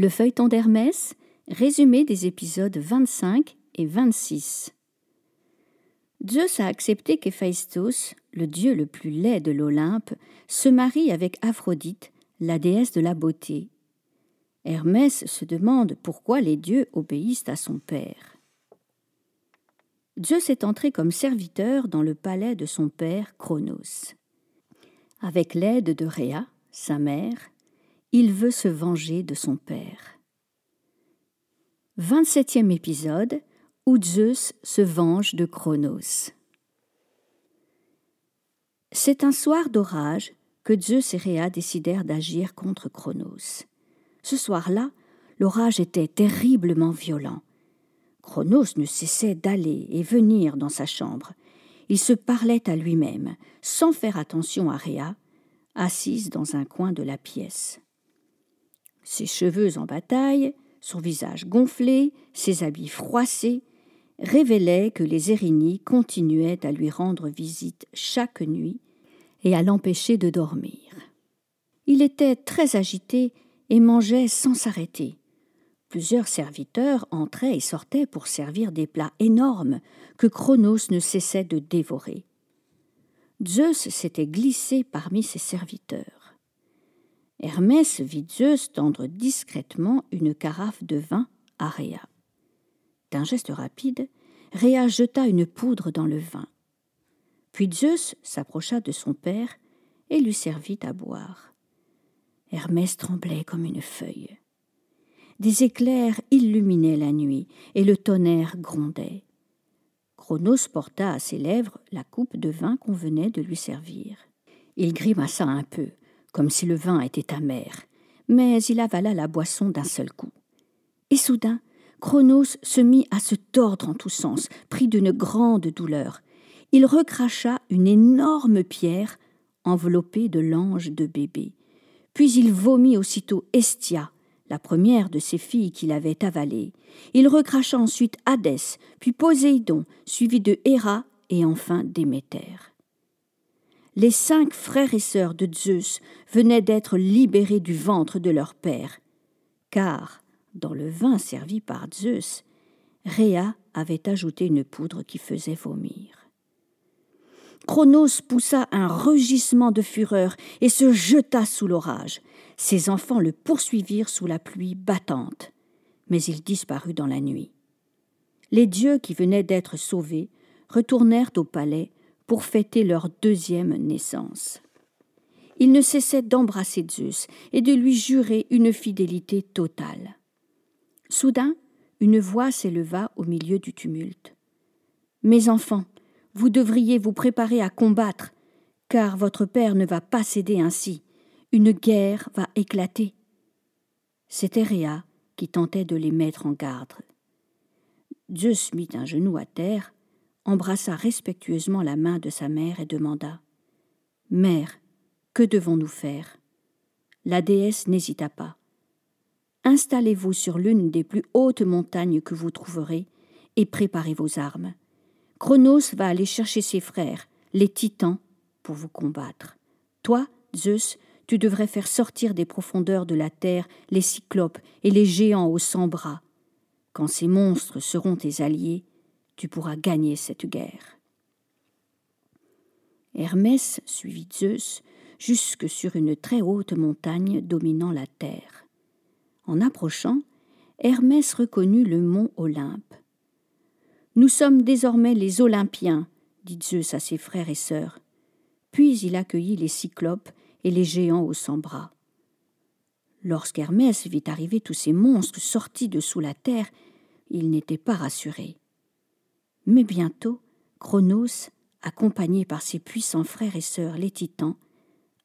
Le feuilleton d'Hermès, résumé des épisodes 25 et 26. Zeus a accepté qu'Héphaïstos, le dieu le plus laid de l'Olympe, se marie avec Aphrodite, la déesse de la beauté. Hermès se demande pourquoi les dieux obéissent à son père. Zeus est entré comme serviteur dans le palais de son père Cronos. Avec l'aide de Rhea, sa mère, il veut se venger de son père. 27e épisode où Zeus se venge de Cronos. C'est un soir d'orage que Zeus et Rhea décidèrent d'agir contre Cronos. Ce soir-là, l'orage était terriblement violent. Cronos ne cessait d'aller et venir dans sa chambre. Il se parlait à lui-même, sans faire attention à Rhea, assise dans un coin de la pièce. Ses cheveux en bataille, son visage gonflé, ses habits froissés, révélaient que les Érinies continuaient à lui rendre visite chaque nuit et à l'empêcher de dormir. Il était très agité et mangeait sans s'arrêter. Plusieurs serviteurs entraient et sortaient pour servir des plats énormes que Cronos ne cessait de dévorer. Zeus s'était glissé parmi ses serviteurs. Hermès vit Zeus tendre discrètement une carafe de vin à Rhea. D'un geste rapide, Rhea jeta une poudre dans le vin. Puis Zeus s'approcha de son père et lui servit à boire. Hermès tremblait comme une feuille. Des éclairs illuminaient la nuit, et le tonnerre grondait. Cronos porta à ses lèvres la coupe de vin qu'on venait de lui servir. Il grimaça un peu, comme si le vin était amer, mais il avala la boisson d'un seul coup. Et soudain, Cronos se mit à se tordre en tous sens, pris d'une grande douleur. Il recracha une énorme pierre enveloppée de l'ange de bébé. Puis il vomit aussitôt Estia, la première de ses filles qu'il avait avalée. Il recracha ensuite Hadès, puis Poséidon, suivi de Héra et enfin Déméter. Les cinq frères et sœurs de Zeus venaient d'être libérés du ventre de leur père, car, dans le vin servi par Zeus, Rhea avait ajouté une poudre qui faisait vomir. Cronos poussa un rugissement de fureur et se jeta sous l'orage. Ses enfants le poursuivirent sous la pluie battante, mais il disparut dans la nuit. Les dieux qui venaient d'être sauvés retournèrent au palais pour fêter leur deuxième naissance. Ils ne cessaient d'embrasser Zeus et de lui jurer une fidélité totale. Soudain, une voix s'éleva au milieu du tumulte. Mes enfants, vous devriez vous préparer à combattre, car votre père ne va pas céder ainsi. Une guerre va éclater. C'était Rhea qui tentait de les mettre en garde. Zeus mit un genou à terre, embrassa respectueusement la main de sa mère et demanda Mère, que devons-nous faire? La déesse n'hésita pas. Installez-vous sur l'une des plus hautes montagnes que vous trouverez et préparez vos armes. Chronos va aller chercher ses frères, les titans, pour vous combattre. Toi, Zeus, tu devrais faire sortir des profondeurs de la terre les cyclopes et les géants aux cent bras. Quand ces monstres seront tes alliés, tu pourras gagner cette guerre. Hermès suivit Zeus jusque sur une très haute montagne dominant la terre. En approchant, Hermès reconnut le mont Olympe. Nous sommes désormais les Olympiens, dit Zeus à ses frères et sœurs. Puis il accueillit les cyclopes et les géants aux cent bras. Lorsqu'Hermès vit arriver tous ces monstres sortis de sous la terre, il n'était pas rassuré. Mais bientôt, Cronos, accompagné par ses puissants frères et sœurs les titans,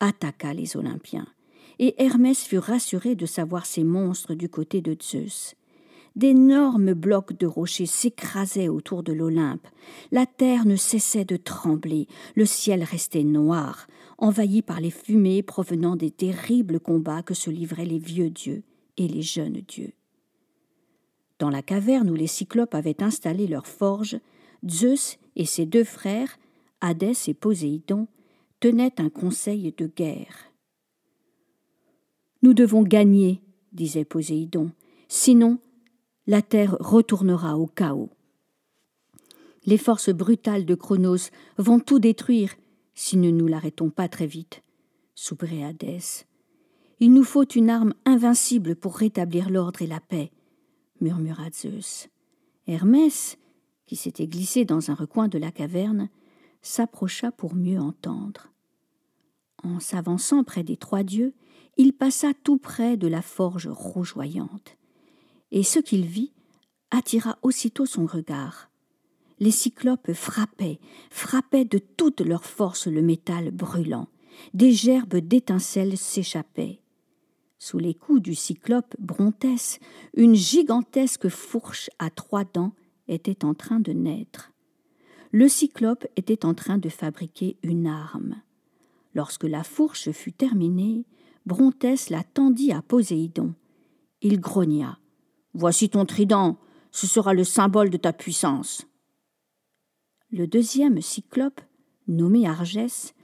attaqua les Olympiens, et Hermès fut rassuré de savoir ces monstres du côté de Zeus. D'énormes blocs de rochers s'écrasaient autour de l'Olympe. La terre ne cessait de trembler, le ciel restait noir, envahi par les fumées provenant des terribles combats que se livraient les vieux dieux et les jeunes dieux. Dans la caverne où les cyclopes avaient installé leurs forges, Zeus et ses deux frères, Hadès et Poséidon, tenaient un conseil de guerre. Nous devons gagner, disait Poséidon, sinon la terre retournera au chaos. Les forces brutales de Chronos vont tout détruire si nous ne nous l'arrêtons pas très vite, soupirait Hadès. Il nous faut une arme invincible pour rétablir l'ordre et la paix, murmura Zeus. Hermès, qui s'était glissé dans un recoin de la caverne, s'approcha pour mieux entendre. En s'avançant près des trois dieux, il passa tout près de la forge rougeoyante, et ce qu'il vit attira aussitôt son regard. Les cyclopes frappaient, frappaient de toute leur force le métal brûlant. Des gerbes d'étincelles s'échappaient. Sous les coups du cyclope Brontès, une gigantesque fourche à trois dents était en train de naître. Le cyclope était en train de fabriquer une arme. Lorsque la fourche fut terminée, Brontès la tendit à Poséidon. Il grogna. Voici ton trident, ce sera le symbole de ta puissance. Le deuxième cyclope, nommé Argès,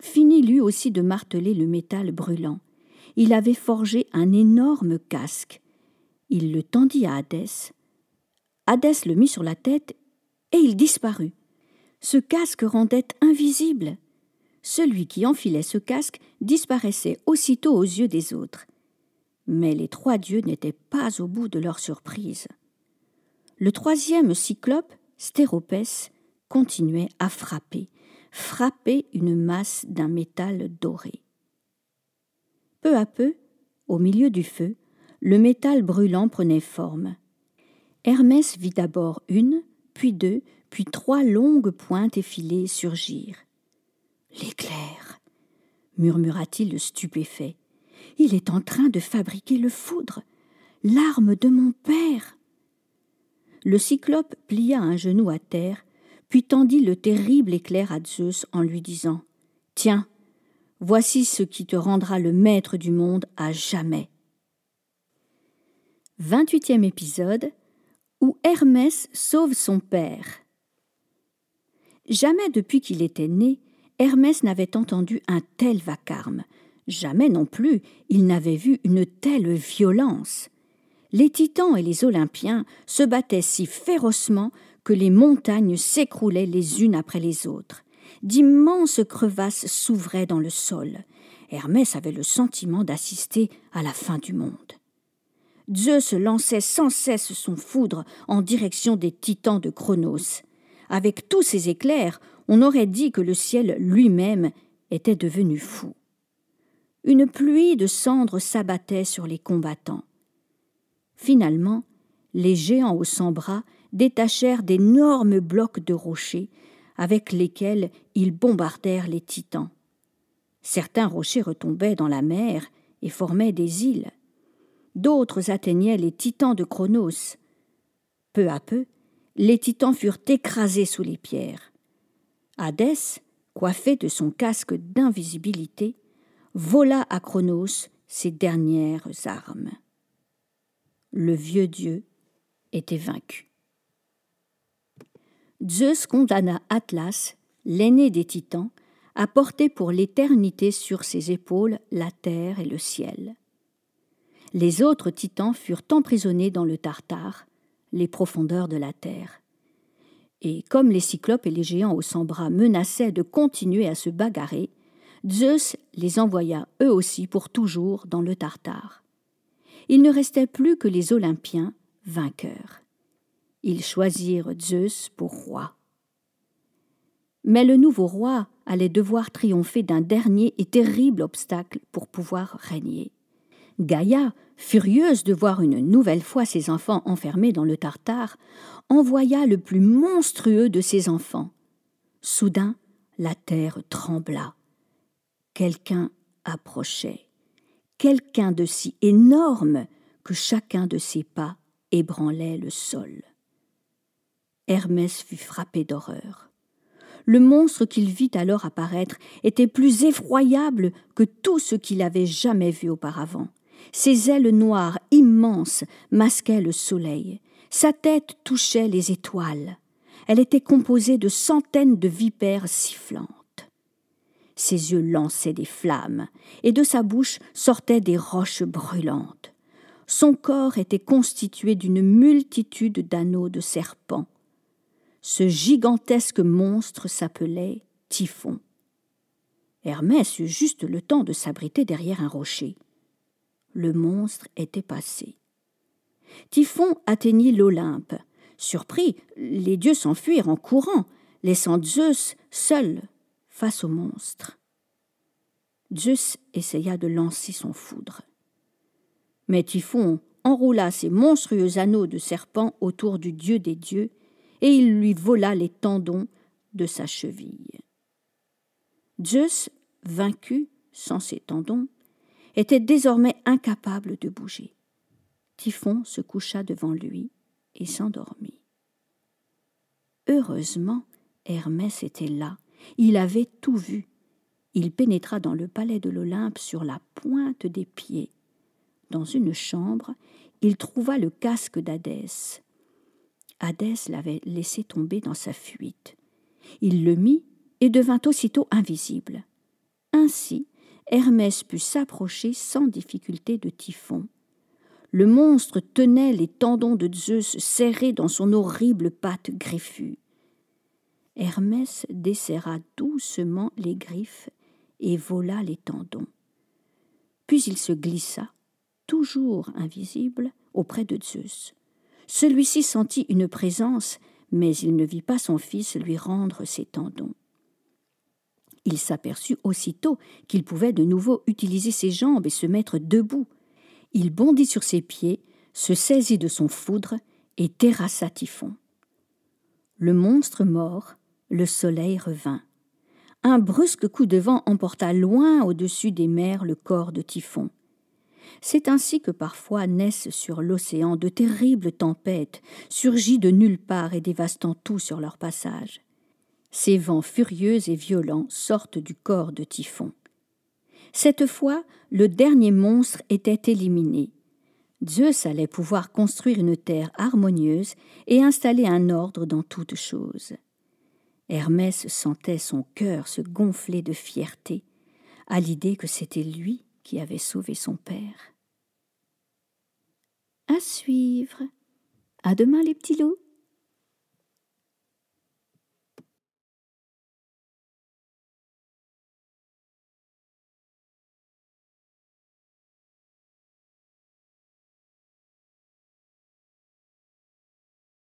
finit lui aussi de marteler le métal brûlant. Il avait forgé un énorme casque. Il le tendit à Hadès. Hadès le mit sur la tête et il disparut. Ce casque rendait invisible. Celui qui enfilait ce casque disparaissait aussitôt aux yeux des autres. Mais les trois dieux n'étaient pas au bout de leur surprise. Le troisième cyclope, Stéropès, continuait à frapper, frapper une masse d'un métal doré. Peu à peu, au milieu du feu, le métal brûlant prenait forme. Hermès vit d'abord une, puis deux, puis trois longues pointes effilées surgir. L'éclair murmura-t-il stupéfait. Il est en train de fabriquer le foudre, l'arme de mon père. Le cyclope plia un genou à terre, puis tendit le terrible éclair à Zeus en lui disant Tiens, voici ce qui te rendra le maître du monde à jamais. 28e épisode où Hermès sauve son père. Jamais depuis qu'il était né, Hermès n'avait entendu un tel vacarme. Jamais non plus il n'avait vu une telle violence. Les titans et les Olympiens se battaient si férocement que les montagnes s'écroulaient les unes après les autres. D'immenses crevasses s'ouvraient dans le sol. Hermès avait le sentiment d'assister à la fin du monde. Zeus lançait sans cesse son foudre en direction des titans de Chronos. Avec tous ces éclairs, on aurait dit que le ciel lui-même était devenu fou. Une pluie de cendres s'abattait sur les combattants. Finalement, les géants aux cent bras détachèrent d'énormes blocs de rochers avec lesquels ils bombardèrent les titans. Certains rochers retombaient dans la mer et formaient des îles. D'autres atteignaient les titans de Chronos. Peu à peu, les titans furent écrasés sous les pierres. Hadès, coiffé de son casque d'invisibilité, vola à Chronos ses dernières armes. Le vieux dieu était vaincu. Zeus condamna Atlas, l'aîné des titans, à porter pour l'éternité sur ses épaules la terre et le ciel. Les autres titans furent emprisonnés dans le Tartare, les profondeurs de la terre et comme les cyclopes et les géants aux cent bras menaçaient de continuer à se bagarrer, Zeus les envoya eux aussi pour toujours dans le Tartare. Il ne restait plus que les Olympiens, vainqueurs. Ils choisirent Zeus pour roi. Mais le nouveau roi allait devoir triompher d'un dernier et terrible obstacle pour pouvoir régner. Gaïa, furieuse de voir une nouvelle fois ses enfants enfermés dans le Tartare, envoya le plus monstrueux de ses enfants. Soudain, la terre trembla. Quelqu'un approchait, quelqu'un de si énorme que chacun de ses pas ébranlait le sol. Hermès fut frappé d'horreur. Le monstre qu'il vit alors apparaître était plus effroyable que tout ce qu'il avait jamais vu auparavant. Ses ailes noires immenses masquaient le soleil. Sa tête touchait les étoiles. Elle était composée de centaines de vipères sifflantes. Ses yeux lançaient des flammes, et de sa bouche sortaient des roches brûlantes. son corps était constitué d'une multitude d'anneaux de serpents. Ce gigantesque monstre s'appelait Typhon. Hermès eut juste le temps de s'abriter derrière un rocher. Le monstre était passé. Typhon atteignit l'Olympe. Surpris, les dieux s'enfuirent en courant, laissant Zeus seul face au monstre. Zeus essaya de lancer son foudre. Mais Typhon enroula ses monstrueux anneaux de serpent autour du dieu des dieux, et il lui vola les tendons de sa cheville. Zeus, vaincu, sans ses tendons, était désormais incapable de bouger. Typhon se coucha devant lui et s'endormit. Heureusement, Hermès était là. Il avait tout vu. Il pénétra dans le palais de l'Olympe sur la pointe des pieds dans une chambre, il trouva le casque d'Hadès. Hadès l'avait laissé tomber dans sa fuite. Il le mit et devint aussitôt invisible. Ainsi, Hermès put s'approcher sans difficulté de Typhon. Le monstre tenait les tendons de Zeus serrés dans son horrible patte griffue. Hermès desserra doucement les griffes et vola les tendons. Puis il se glissa toujours invisible, auprès de Zeus. Celui-ci sentit une présence, mais il ne vit pas son fils lui rendre ses tendons. Il s'aperçut aussitôt qu'il pouvait de nouveau utiliser ses jambes et se mettre debout. Il bondit sur ses pieds, se saisit de son foudre et terrassa Typhon. Le monstre mort, le soleil revint. Un brusque coup de vent emporta loin au-dessus des mers le corps de Typhon. C'est ainsi que parfois naissent sur l'océan de terribles tempêtes, surgies de nulle part et dévastant tout sur leur passage. Ces vents furieux et violents sortent du corps de Typhon. Cette fois, le dernier monstre était éliminé. Zeus allait pouvoir construire une terre harmonieuse et installer un ordre dans toutes choses. Hermès sentait son cœur se gonfler de fierté à l'idée que c'était lui qui avait sauvé son père. À suivre. À demain les petits loups.